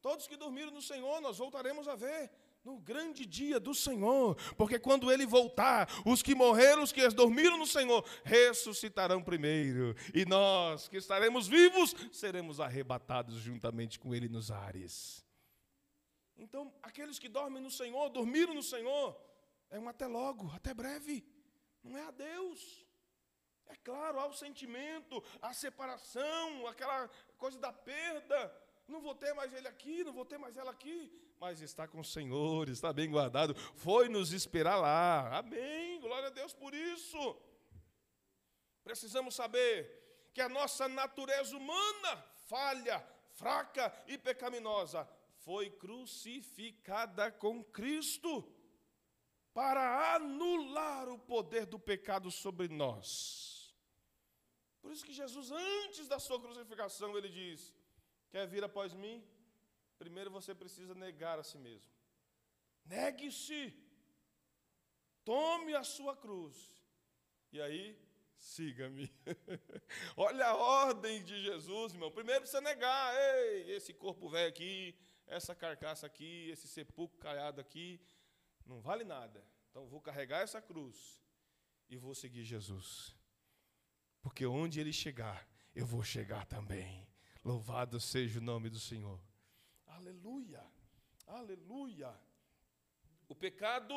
Todos que dormiram no Senhor, nós voltaremos a ver no grande dia do Senhor, porque quando ele voltar, os que morreram, os que dormiram no Senhor, ressuscitarão primeiro, e nós que estaremos vivos, seremos arrebatados juntamente com ele nos ares. Então, aqueles que dormem no Senhor, dormiram no Senhor, é um até logo, até breve, não é a Deus. É claro, há o sentimento, a separação, aquela coisa da perda. Não vou ter mais ele aqui, não vou ter mais ela aqui. Mas está com o Senhor, está bem guardado. Foi nos esperar lá. Amém. Glória a Deus por isso. Precisamos saber que a nossa natureza humana, falha, fraca e pecaminosa, foi crucificada com Cristo para anular o poder do pecado sobre nós. Por isso que Jesus, antes da sua crucificação, ele diz: Quer vir após mim? Primeiro você precisa negar a si mesmo. Negue-se. Tome a sua cruz. E aí, siga-me. Olha a ordem de Jesus, irmão. Primeiro precisa negar. Ei, esse corpo velho aqui, essa carcaça aqui, esse sepulcro caiado aqui, não vale nada. Então vou carregar essa cruz e vou seguir Jesus porque onde ele chegar, eu vou chegar também. Louvado seja o nome do Senhor. Aleluia, aleluia. O pecado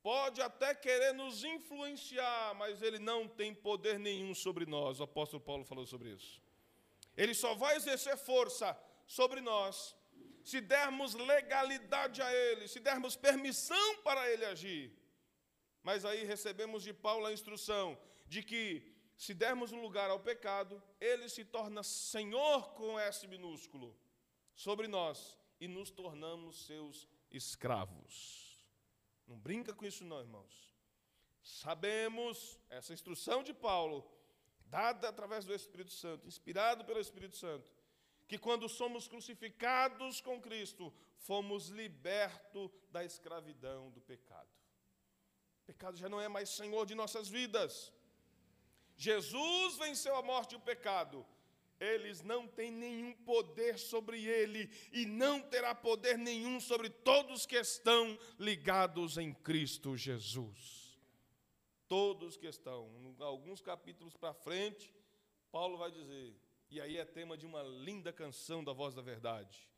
pode até querer nos influenciar, mas ele não tem poder nenhum sobre nós. O apóstolo Paulo falou sobre isso. Ele só vai exercer força sobre nós se dermos legalidade a ele, se dermos permissão para ele agir. Mas aí recebemos de Paulo a instrução de que se dermos lugar ao pecado, ele se torna Senhor com S minúsculo sobre nós e nos tornamos seus escravos. Não brinca com isso, não, irmãos. Sabemos, essa instrução de Paulo, dada através do Espírito Santo, inspirado pelo Espírito Santo, que quando somos crucificados com Cristo, fomos libertos da escravidão do pecado. O pecado já não é mais senhor de nossas vidas. Jesus venceu a morte e o pecado. Eles não têm nenhum poder sobre ele e não terá poder nenhum sobre todos que estão ligados em Cristo Jesus. Todos que estão, alguns capítulos para frente, Paulo vai dizer, e aí é tema de uma linda canção da Voz da Verdade.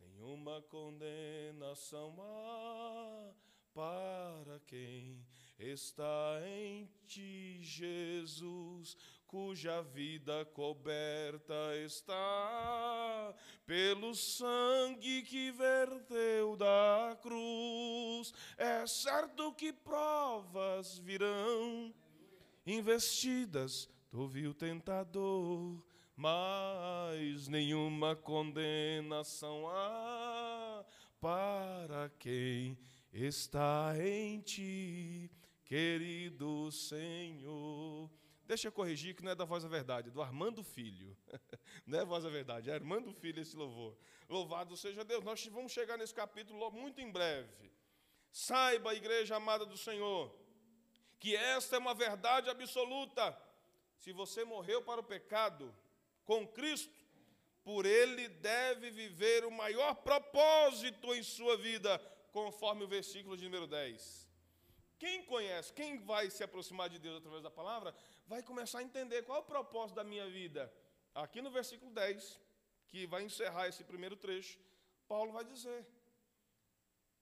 Nenhuma condenação há para quem está em ti, Jesus, cuja vida coberta está pelo sangue que verteu da cruz. É certo que provas virão investidas do vil tentador, mas nenhuma condenação há para quem está em ti, querido Senhor. Deixa eu corrigir que não é da voz da verdade, é do Armando Filho. não é voz da verdade, é Armando Filho esse louvor. Louvado seja Deus. Nós vamos chegar nesse capítulo muito em breve. Saiba, igreja amada do Senhor, que esta é uma verdade absoluta. Se você morreu para o pecado com Cristo, por ele deve viver o maior propósito em sua vida, conforme o versículo de número 10. Quem conhece, quem vai se aproximar de Deus através da palavra, vai começar a entender qual é o propósito da minha vida. Aqui no versículo 10, que vai encerrar esse primeiro trecho, Paulo vai dizer: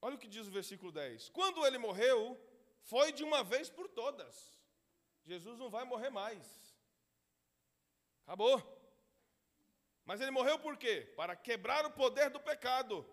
Olha o que diz o versículo 10. Quando ele morreu, foi de uma vez por todas. Jesus não vai morrer mais. Acabou. Mas ele morreu por quê? Para quebrar o poder do pecado.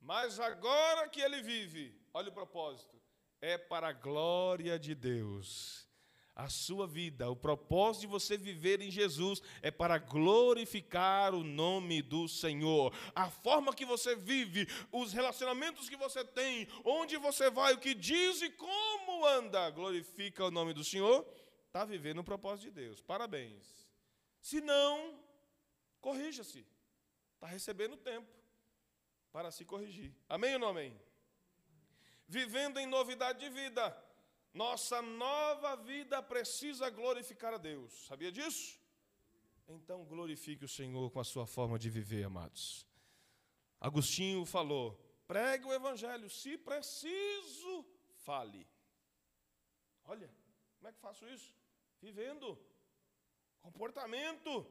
Mas agora que ele vive, olha o propósito, é para a glória de Deus. A sua vida, o propósito de você viver em Jesus é para glorificar o nome do Senhor. A forma que você vive, os relacionamentos que você tem, onde você vai, o que diz e como anda, glorifica o nome do Senhor, está vivendo o propósito de Deus. Parabéns. Se não, corrija-se. Está recebendo tempo para se corrigir. Amém ou não amém? Vivendo em novidade de vida. Nossa nova vida precisa glorificar a Deus. Sabia disso? Então glorifique o Senhor com a sua forma de viver, amados. Agostinho falou: pregue o Evangelho, se preciso, fale. Olha, como é que faço isso? Vivendo. Comportamento.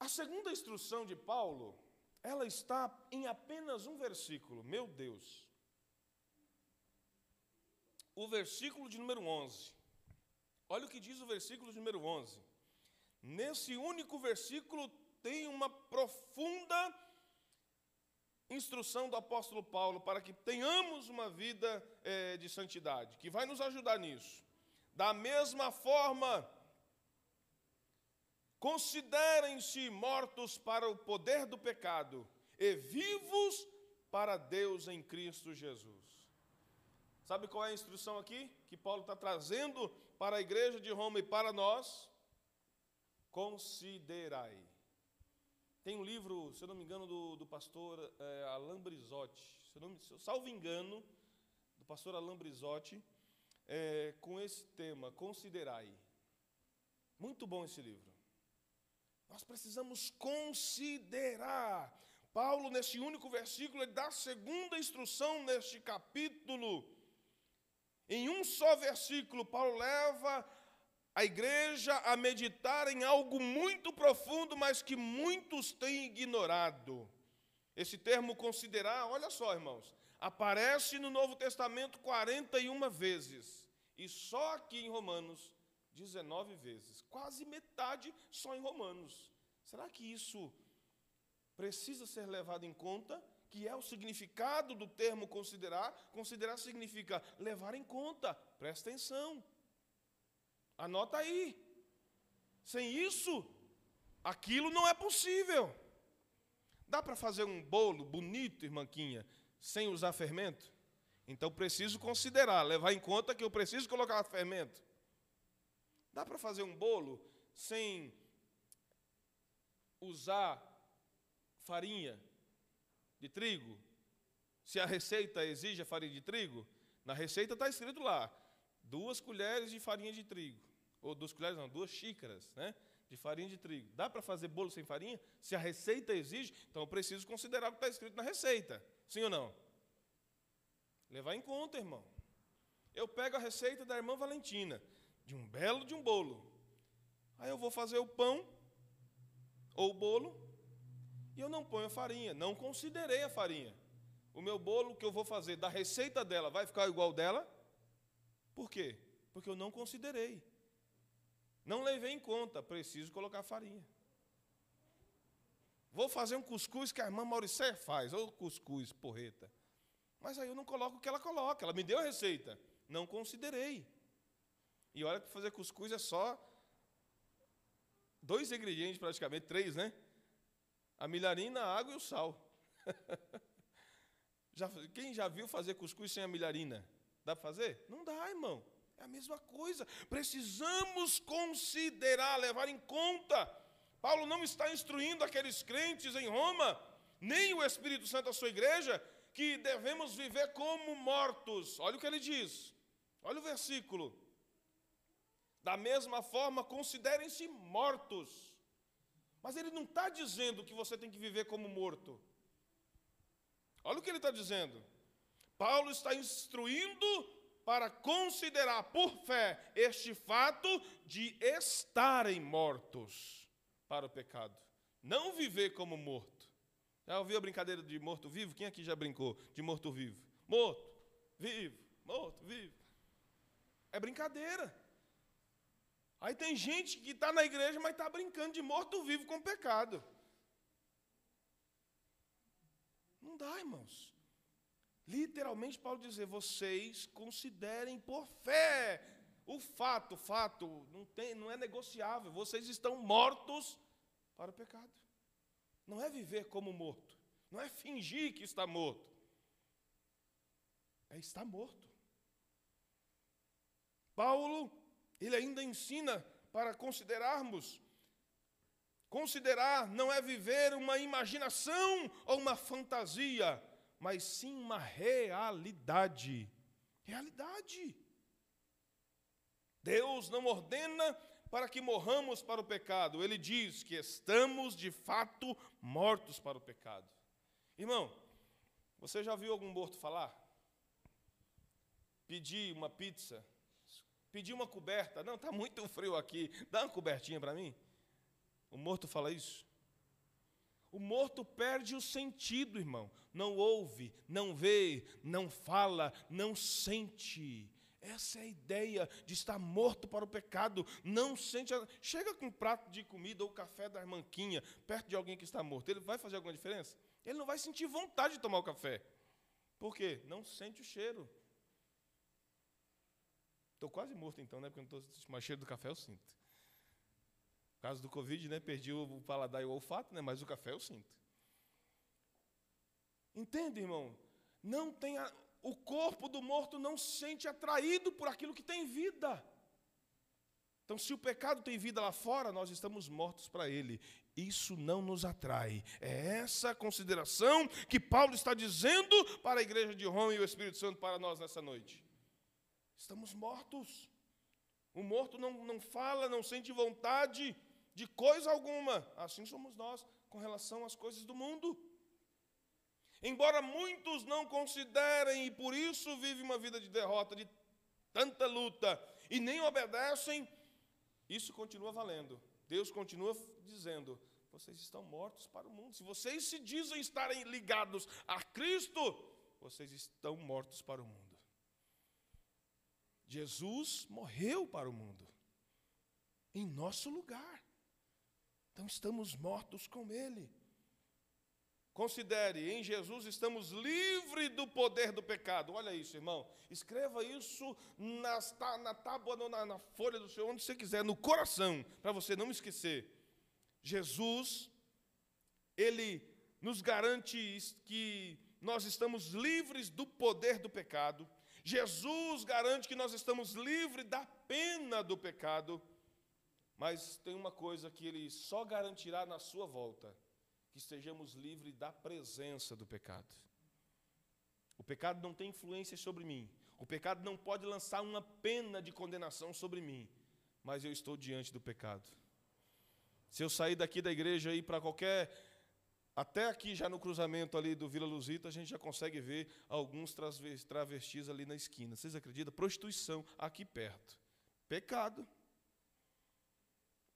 A segunda instrução de Paulo ela está em apenas um versículo. Meu Deus. O versículo de número 11. Olha o que diz o versículo de número 11. Nesse único versículo tem uma profunda instrução do apóstolo Paulo para que tenhamos uma vida é, de santidade, que vai nos ajudar nisso. Da mesma forma, Considerem-se mortos para o poder do pecado e vivos para Deus em Cristo Jesus. Sabe qual é a instrução aqui que Paulo está trazendo para a igreja de Roma e para nós? Considerai. Tem um livro, se eu não me engano, do, do pastor é, Alain Brizotti, se eu não me, salvo engano, do pastor Alain Brizotti, é, com esse tema, Considerai. Muito bom esse livro. Nós precisamos considerar. Paulo, nesse único versículo, ele dá a segunda instrução neste capítulo. Em um só versículo, Paulo leva a igreja a meditar em algo muito profundo, mas que muitos têm ignorado. Esse termo considerar, olha só, irmãos, aparece no Novo Testamento 41 vezes, e só aqui em Romanos 19 vezes, quase metade só em Romanos. Será que isso precisa ser levado em conta? Que é o significado do termo considerar? Considerar significa levar em conta. Presta atenção. Anota aí. Sem isso, aquilo não é possível. Dá para fazer um bolo bonito, irmãquinha, sem usar fermento? Então preciso considerar, levar em conta que eu preciso colocar fermento. Dá para fazer um bolo sem usar farinha de trigo, se a receita exige a farinha de trigo, na receita está escrito lá, duas colheres de farinha de trigo. Ou duas colheres, não, duas xícaras, né? De farinha de trigo. Dá para fazer bolo sem farinha? Se a receita exige, então eu preciso considerar o que está escrito na receita. Sim ou não? Levar em conta, irmão. Eu pego a receita da irmã Valentina, de um belo de um bolo. Aí eu vou fazer o pão ou o bolo e eu não ponho a farinha, não considerei a farinha. O meu bolo que eu vou fazer da receita dela vai ficar igual dela? Por quê? Porque eu não considerei. Não levei em conta, preciso colocar farinha. Vou fazer um cuscuz que a irmã Mauricé faz, ou cuscuz, porreta. Mas aí eu não coloco o que ela coloca, ela me deu a receita. Não considerei. E olha que fazer cuscuz é só dois ingredientes, praticamente, três, né? A milharina, a água e o sal. já, quem já viu fazer cuscuz sem a milharina? Dá para fazer? Não dá, irmão. É a mesma coisa. Precisamos considerar, levar em conta. Paulo não está instruindo aqueles crentes em Roma, nem o Espírito Santo a sua igreja, que devemos viver como mortos. Olha o que ele diz. Olha o versículo. Da mesma forma, considerem-se mortos. Mas ele não está dizendo que você tem que viver como morto. Olha o que ele está dizendo. Paulo está instruindo para considerar por fé este fato de estarem mortos para o pecado. Não viver como morto. Já ouviu a brincadeira de morto-vivo? Quem aqui já brincou de morto-vivo? Morto, vivo, morto, vivo. É brincadeira. Aí tem gente que está na igreja, mas está brincando de morto-vivo com pecado. Não dá, irmãos. Literalmente, Paulo dizer: vocês considerem por fé o fato, fato, não, tem, não é negociável. Vocês estão mortos para o pecado. Não é viver como morto. Não é fingir que está morto. É estar morto. Paulo, ele ainda ensina para considerarmos. Considerar não é viver uma imaginação ou uma fantasia, mas sim uma realidade. Realidade. Deus não ordena para que morramos para o pecado. Ele diz que estamos de fato mortos para o pecado. Irmão, você já viu algum morto falar? Pedir uma pizza, pedir uma coberta. Não, está muito frio aqui, dá uma cobertinha para mim. O morto fala isso? O morto perde o sentido, irmão. Não ouve, não vê, não fala, não sente. Essa é a ideia de estar morto para o pecado. Não sente. A... Chega com um prato de comida ou café da manquinha perto de alguém que está morto. Ele vai fazer alguma diferença? Ele não vai sentir vontade de tomar o café. Por quê? Não sente o cheiro. Estou quase morto então, né? Porque não estou mais cheiro do café, eu sinto. No caso do Covid, né? Perdi o paladar e o olfato, né? Mas o café eu sinto. Entende, irmão? Não tenha o corpo do morto não se sente atraído por aquilo que tem vida. Então, se o pecado tem vida lá fora, nós estamos mortos para ele. Isso não nos atrai. É essa consideração que Paulo está dizendo para a igreja de Roma e o Espírito Santo para nós nessa noite. Estamos mortos. O morto não, não fala, não sente vontade de coisa alguma. Assim somos nós com relação às coisas do mundo. Embora muitos não considerem e por isso vivem uma vida de derrota, de tanta luta, e nem obedecem, isso continua valendo. Deus continua dizendo: vocês estão mortos para o mundo. Se vocês se dizem estarem ligados a Cristo, vocês estão mortos para o mundo. Jesus morreu para o mundo, em nosso lugar. Então estamos mortos com Ele. Considere, em Jesus estamos livres do poder do pecado. Olha isso, irmão. Escreva isso nas, na tábua, na, na folha do Senhor, onde você quiser, no coração, para você não esquecer. Jesus, Ele nos garante que nós estamos livres do poder do pecado. Jesus garante que nós estamos livres da pena do pecado. Mas tem uma coisa que ele só garantirá na sua volta: que estejamos livres da presença do pecado. O pecado não tem influência sobre mim. O pecado não pode lançar uma pena de condenação sobre mim. Mas eu estou diante do pecado. Se eu sair daqui da igreja e ir para qualquer até aqui, já no cruzamento ali do Vila Luzita, a gente já consegue ver alguns travestis ali na esquina. Vocês acreditam? Prostituição aqui perto. Pecado.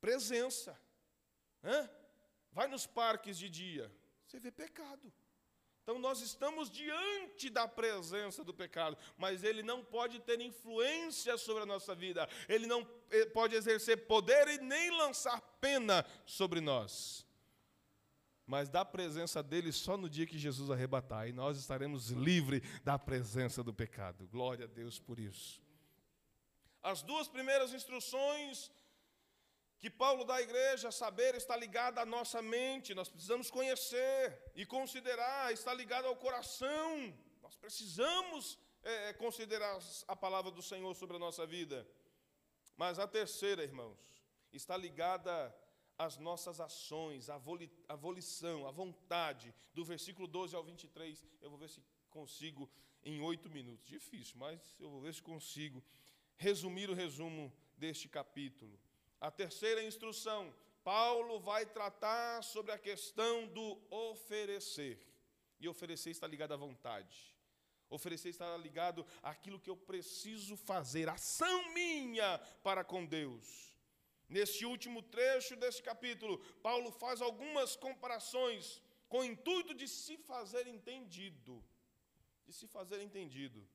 Presença. Hã? Vai nos parques de dia. Você vê pecado. Então nós estamos diante da presença do pecado, mas ele não pode ter influência sobre a nossa vida, ele não eh, pode exercer poder e nem lançar pena sobre nós mas da presença dele só no dia que Jesus arrebatar, e nós estaremos livres da presença do pecado. Glória a Deus por isso. As duas primeiras instruções que Paulo dá à igreja, saber está ligada à nossa mente, nós precisamos conhecer e considerar, está ligado ao coração. Nós precisamos é, é considerar a palavra do Senhor sobre a nossa vida. Mas a terceira, irmãos, está ligada as nossas ações, a, volição, a vontade, do versículo 12 ao 23. Eu vou ver se consigo em oito minutos. Difícil, mas eu vou ver se consigo resumir o resumo deste capítulo. A terceira instrução, Paulo vai tratar sobre a questão do oferecer. E oferecer está ligado à vontade. Oferecer está ligado àquilo que eu preciso fazer, ação minha para com Deus. Neste último trecho desse capítulo, Paulo faz algumas comparações com o intuito de se fazer entendido. De se fazer entendido.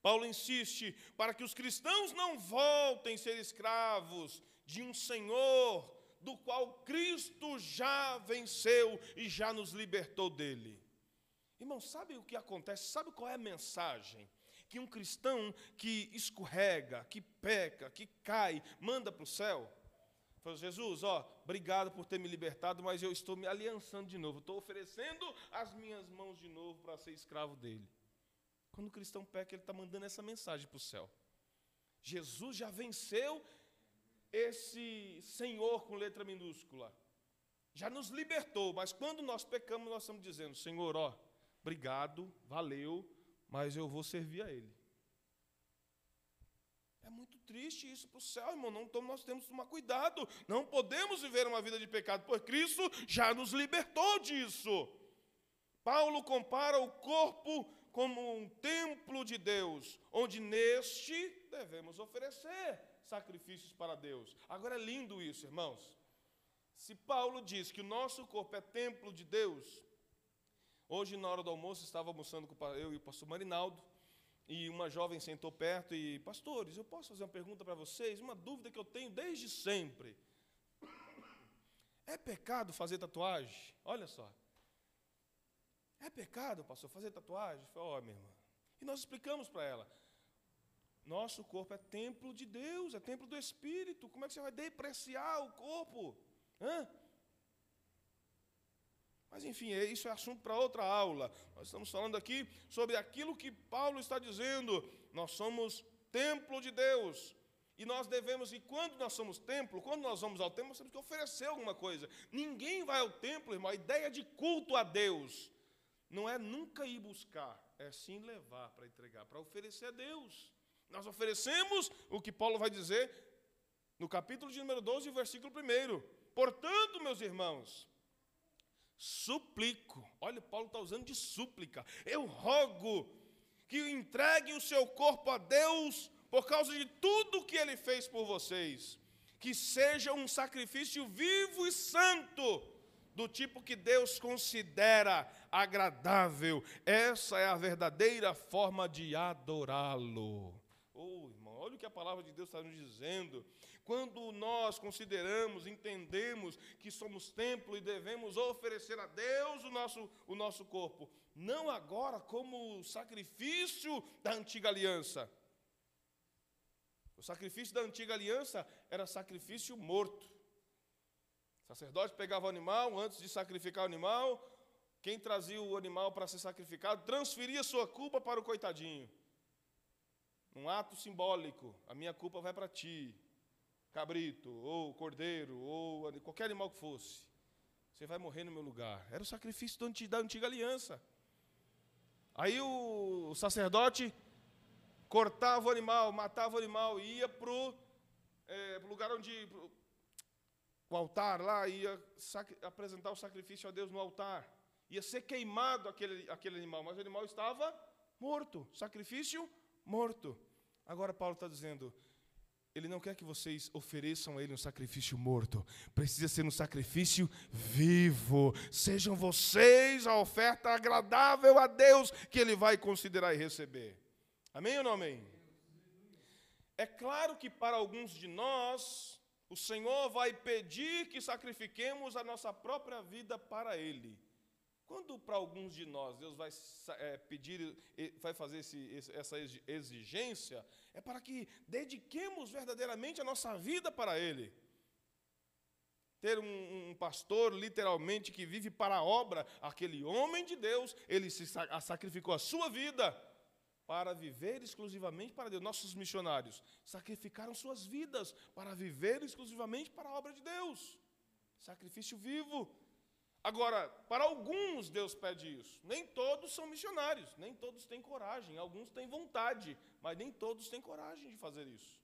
Paulo insiste para que os cristãos não voltem a ser escravos de um Senhor do qual Cristo já venceu e já nos libertou dele. Irmão, sabe o que acontece? Sabe qual é a mensagem? Que um cristão que escorrega, que peca, que cai, manda para o céu? Falou, Jesus, ó, obrigado por ter me libertado, mas eu estou me aliançando de novo, estou oferecendo as minhas mãos de novo para ser escravo dele. Quando o cristão peca, ele está mandando essa mensagem para o céu. Jesus já venceu esse Senhor com letra minúscula. Já nos libertou, mas quando nós pecamos, nós estamos dizendo: Senhor, ó, obrigado, valeu, mas eu vou servir a Ele. É muito triste isso para o céu, irmão. Não, então nós temos que tomar cuidado. Não podemos viver uma vida de pecado, pois Cristo já nos libertou disso. Paulo compara o corpo como um templo de Deus, onde neste devemos oferecer sacrifícios para Deus. Agora é lindo isso, irmãos. Se Paulo diz que o nosso corpo é templo de Deus, Hoje, na hora do almoço, estava almoçando com eu e o pastor Marinaldo, e uma jovem sentou perto e, pastores, eu posso fazer uma pergunta para vocês? Uma dúvida que eu tenho desde sempre. É pecado fazer tatuagem? Olha só. É pecado, pastor, fazer tatuagem? Ó, oh, minha irmã. E nós explicamos para ela. Nosso corpo é templo de Deus, é templo do Espírito. Como é que você vai depreciar o corpo? Hã? Mas enfim, é, isso é assunto para outra aula. Nós estamos falando aqui sobre aquilo que Paulo está dizendo. Nós somos templo de Deus. E nós devemos, e quando nós somos templo, quando nós vamos ao templo, nós temos que oferecer alguma coisa. Ninguém vai ao templo, irmão. A ideia de culto a Deus não é nunca ir buscar, é sim levar para entregar, para oferecer a Deus. Nós oferecemos o que Paulo vai dizer no capítulo de número 12, versículo 1. Portanto, meus irmãos, suplico. Olha, Paulo está usando de súplica. Eu rogo que entreguem o seu corpo a Deus por causa de tudo que ele fez por vocês. Que seja um sacrifício vivo e santo, do tipo que Deus considera agradável. Essa é a verdadeira forma de adorá-lo. Oh, irmão, olha o que a palavra de Deus está nos dizendo. Quando nós consideramos, entendemos que somos templo e devemos oferecer a Deus o nosso, o nosso corpo, não agora como sacrifício da antiga aliança. O sacrifício da antiga aliança era sacrifício morto. O sacerdote pegava o animal, antes de sacrificar o animal, quem trazia o animal para ser sacrificado transferia sua culpa para o coitadinho. Um ato simbólico, a minha culpa vai para ti. Cabrito, ou cordeiro, ou qualquer animal que fosse. Você vai morrer no meu lugar. Era o sacrifício da antiga aliança. Aí o sacerdote cortava o animal, matava o animal, ia para o é, lugar onde. Pro, o altar lá, ia apresentar o sacrifício a Deus no altar. Ia ser queimado aquele, aquele animal, mas o animal estava morto. Sacrifício morto. Agora Paulo está dizendo: ele não quer que vocês ofereçam a Ele um sacrifício morto. Precisa ser um sacrifício vivo. Sejam vocês a oferta agradável a Deus que Ele vai considerar e receber. Amém ou não amém? É claro que para alguns de nós, o Senhor vai pedir que sacrifiquemos a nossa própria vida para Ele. Quando para alguns de nós Deus vai é, pedir, vai fazer esse, essa exigência, é para que dediquemos verdadeiramente a nossa vida para Ele. Ter um, um, pastor, literalmente, que vive para a obra, aquele homem de Deus, ele se sacrificou a sua vida para viver exclusivamente para Deus. Nossos missionários sacrificaram suas vidas para viver exclusivamente para a obra de Deus. Sacrifício vivo. Agora, para alguns Deus pede isso. Nem todos são missionários, nem todos têm coragem. Alguns têm vontade, mas nem todos têm coragem de fazer isso.